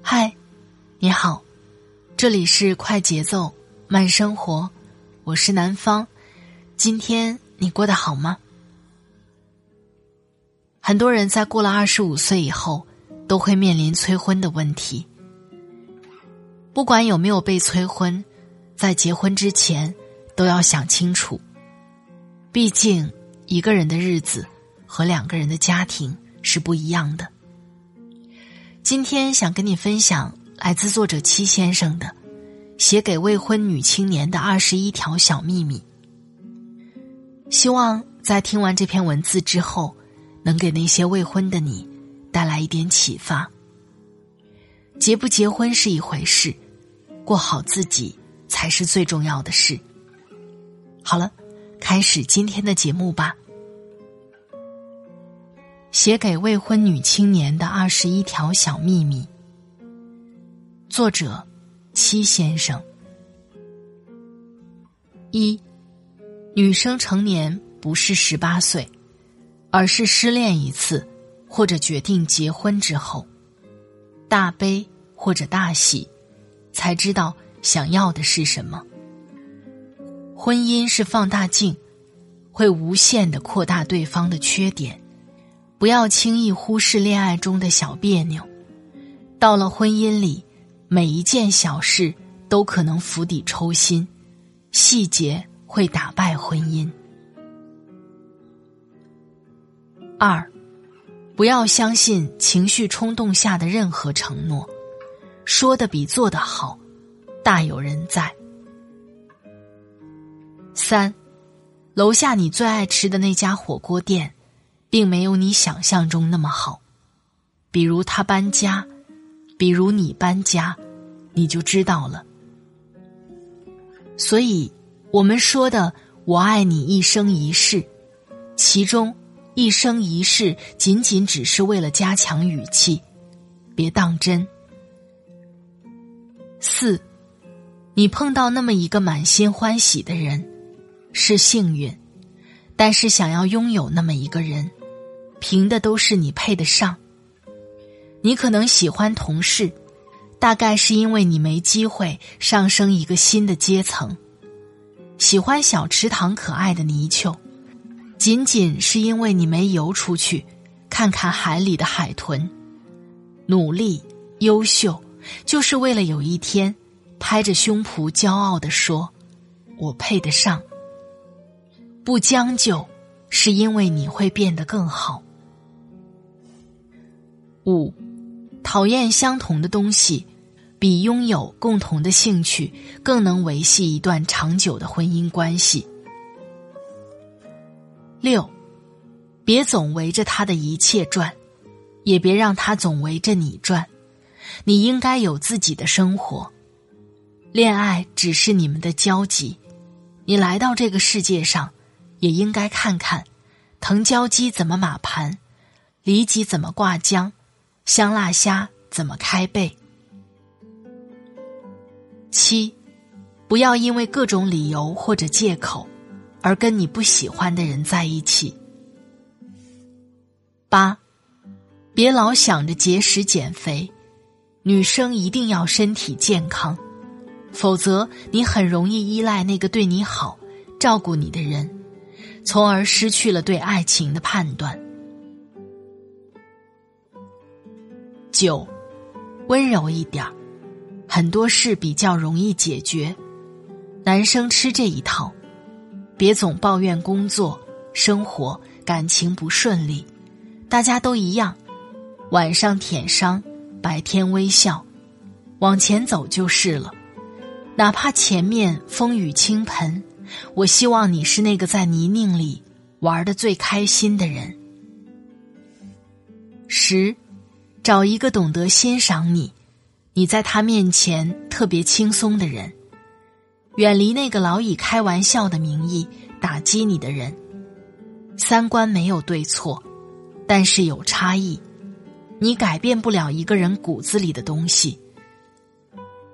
嗨，你好，这里是快节奏慢生活，我是南方。今天你过得好吗？很多人在过了二十五岁以后，都会面临催婚的问题。不管有没有被催婚，在结婚之前都要想清楚。毕竟一个人的日子和两个人的家庭是不一样的。今天想跟你分享来自作者七先生的写给未婚女青年的二十一条小秘密。希望在听完这篇文字之后，能给那些未婚的你带来一点启发。结不结婚是一回事。过好自己才是最重要的事。好了，开始今天的节目吧。写给未婚女青年的二十一条小秘密。作者：七先生。一，女生成年不是十八岁，而是失恋一次，或者决定结婚之后，大悲或者大喜。才知道想要的是什么。婚姻是放大镜，会无限的扩大对方的缺点。不要轻易忽视恋爱中的小别扭。到了婚姻里，每一件小事都可能釜底抽薪，细节会打败婚姻。二，不要相信情绪冲动下的任何承诺。说的比做的好，大有人在。三，楼下你最爱吃的那家火锅店，并没有你想象中那么好。比如他搬家，比如你搬家，你就知道了。所以，我们说的“我爱你一生一世”，其中“一生一世”仅仅只是为了加强语气，别当真。四，你碰到那么一个满心欢喜的人，是幸运；但是想要拥有那么一个人，凭的都是你配得上。你可能喜欢同事，大概是因为你没机会上升一个新的阶层；喜欢小池塘可爱的泥鳅，仅仅是因为你没游出去，看看海里的海豚。努力，优秀。就是为了有一天，拍着胸脯骄傲的说：“我配得上。”不将就，是因为你会变得更好。五，讨厌相同的东西，比拥有共同的兴趣更能维系一段长久的婚姻关系。六，别总围着他的一切转，也别让他总围着你转。你应该有自己的生活，恋爱只是你们的交集。你来到这个世界上，也应该看看藤椒鸡怎么码盘，里脊怎么挂浆，香辣虾怎么开背。七，不要因为各种理由或者借口，而跟你不喜欢的人在一起。八，别老想着节食减肥。女生一定要身体健康，否则你很容易依赖那个对你好、照顾你的人，从而失去了对爱情的判断。九，温柔一点儿，很多事比较容易解决。男生吃这一套，别总抱怨工作、生活、感情不顺利，大家都一样，晚上舔伤。白天微笑，往前走就是了。哪怕前面风雨倾盆，我希望你是那个在泥泞里玩的最开心的人。十，找一个懂得欣赏你，你在他面前特别轻松的人，远离那个老以开玩笑的名义打击你的人。三观没有对错，但是有差异。你改变不了一个人骨子里的东西。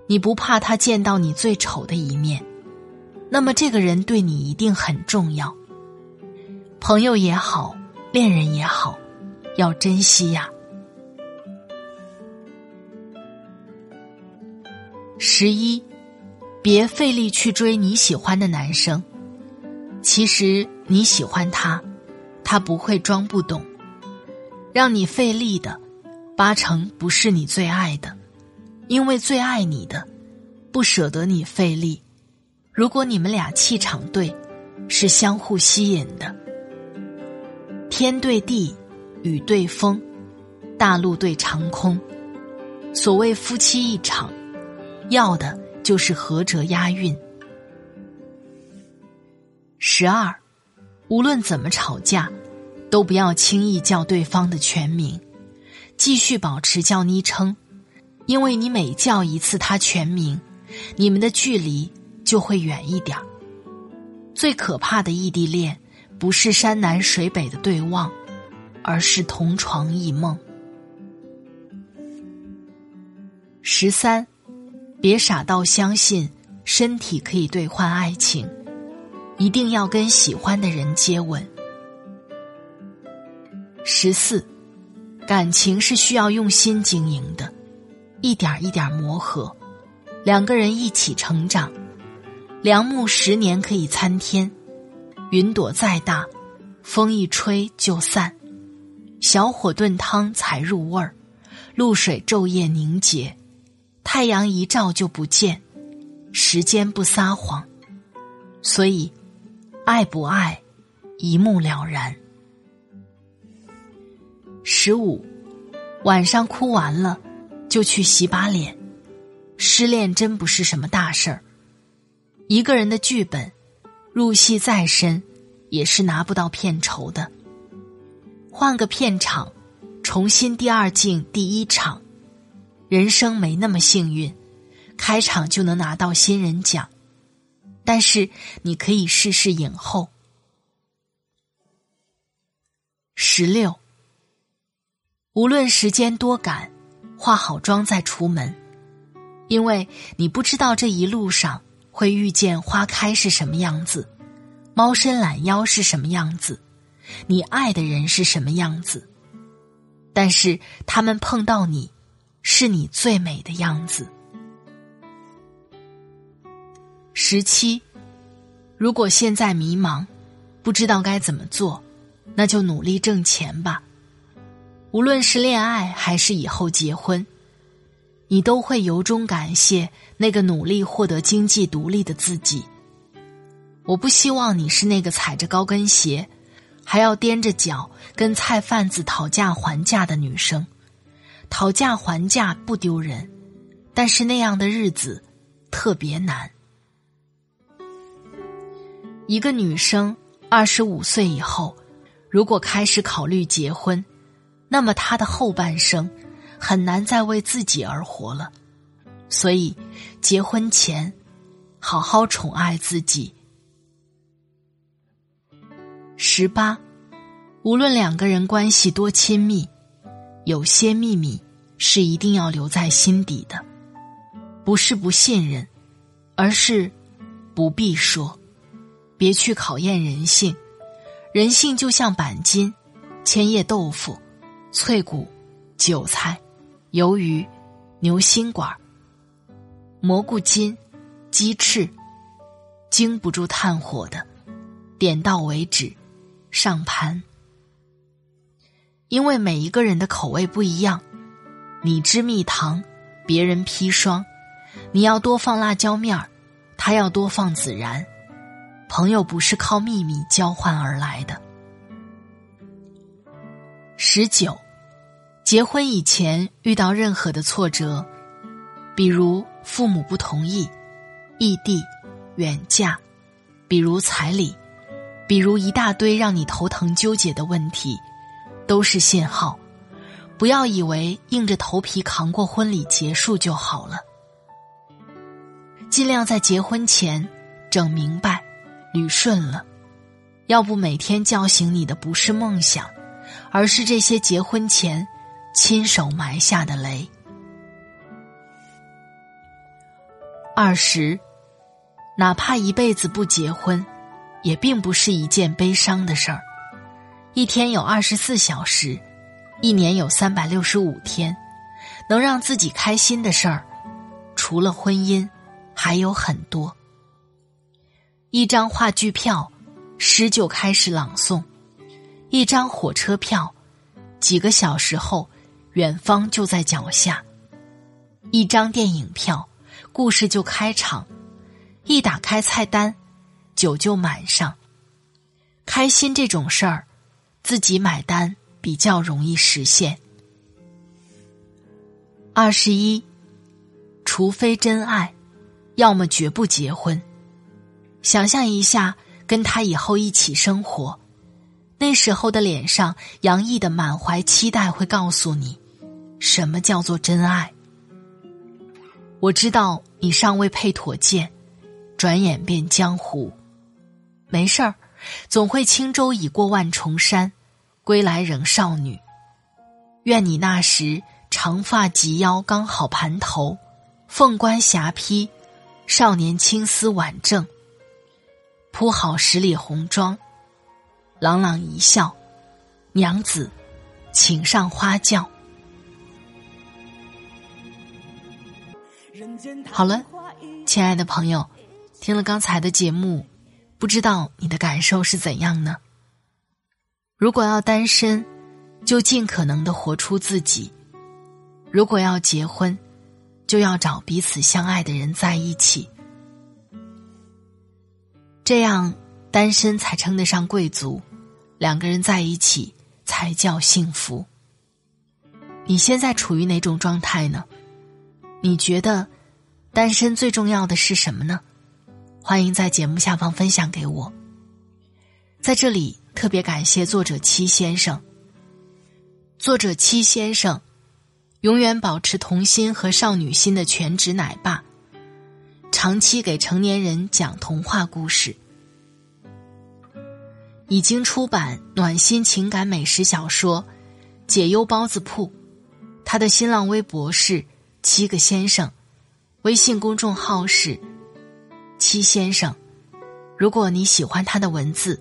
你不怕他见到你最丑的一面，那么这个人对你一定很重要。朋友也好，恋人也好，要珍惜呀。十一，别费力去追你喜欢的男生。其实你喜欢他，他不会装不懂。让你费力的，八成不是你最爱的，因为最爱你的，不舍得你费力。如果你们俩气场对，是相互吸引的。天对地，雨对风，大陆对长空。所谓夫妻一场，要的就是合辙押韵。十二，无论怎么吵架，都不要轻易叫对方的全名，继续保持叫昵称，因为你每叫一次他全名，你们的距离就会远一点儿最可怕的异地恋。不是山南水北的对望，而是同床异梦。十三，别傻到相信身体可以兑换爱情，一定要跟喜欢的人接吻。十四，感情是需要用心经营的，一点一点磨合，两个人一起成长。良木十年可以参天。云朵再大，风一吹就散；小火炖汤才入味儿，露水昼夜凝结，太阳一照就不见。时间不撒谎，所以爱不爱一目了然。十五，晚上哭完了就去洗把脸。失恋真不是什么大事儿，一个人的剧本。入戏再深，也是拿不到片酬的。换个片场，重新第二镜第一场，人生没那么幸运，开场就能拿到新人奖。但是你可以试试影后。十六，无论时间多赶，化好妆再出门，因为你不知道这一路上。会遇见花开是什么样子，猫伸懒腰是什么样子，你爱的人是什么样子，但是他们碰到你，是你最美的样子。十七，如果现在迷茫，不知道该怎么做，那就努力挣钱吧。无论是恋爱还是以后结婚。你都会由衷感谢那个努力获得经济独立的自己。我不希望你是那个踩着高跟鞋，还要踮着脚跟菜贩子讨价还价的女生。讨价还价不丢人，但是那样的日子特别难。一个女生二十五岁以后，如果开始考虑结婚，那么她的后半生。很难再为自己而活了，所以结婚前好好宠爱自己。十八，无论两个人关系多亲密，有些秘密是一定要留在心底的，不是不信任，而是不必说。别去考验人性，人性就像板筋、千叶豆腐、脆骨、韭菜。鱿鱼、牛心管、蘑菇筋、鸡翅，经不住炭火的，点到为止，上盘。因为每一个人的口味不一样，你吃蜜糖，别人砒霜，你要多放辣椒面儿，他要多放孜然。朋友不是靠秘密交换而来的。十九。结婚以前遇到任何的挫折，比如父母不同意、异地、远嫁，比如彩礼，比如一大堆让你头疼纠结的问题，都是信号。不要以为硬着头皮扛过婚礼结束就好了。尽量在结婚前整明白、捋顺了，要不每天叫醒你的不是梦想，而是这些结婚前亲手埋下的雷。二十，哪怕一辈子不结婚，也并不是一件悲伤的事儿。一天有二十四小时，一年有三百六十五天，能让自己开心的事儿，除了婚姻，还有很多。一张话剧票，诗就开始朗诵；一张火车票，几个小时后，远方就在脚下；一张电影票。故事就开场，一打开菜单，酒就满上。开心这种事儿，自己买单比较容易实现。二十一，除非真爱，要么绝不结婚。想象一下，跟他以后一起生活，那时候的脸上洋溢的满怀期待，会告诉你，什么叫做真爱。我知道你尚未配妥剑，转眼变江湖。没事儿，总会轻舟已过万重山，归来仍少女。愿你那时长发及腰，刚好盘头，凤冠霞帔，少年青丝挽正。铺好十里红妆，朗朗一笑，娘子，请上花轿。好了，亲爱的朋友，听了刚才的节目，不知道你的感受是怎样呢？如果要单身，就尽可能的活出自己；如果要结婚，就要找彼此相爱的人在一起，这样单身才称得上贵族，两个人在一起才叫幸福。你现在处于哪种状态呢？你觉得单身最重要的是什么呢？欢迎在节目下方分享给我。在这里特别感谢作者七先生。作者七先生永远保持童心和少女心的全职奶爸，长期给成年人讲童话故事，已经出版暖心情感美食小说《解忧包子铺》，他的新浪微博是。七个先生，微信公众号是七先生。如果你喜欢他的文字，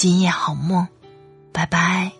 今夜好梦，拜拜。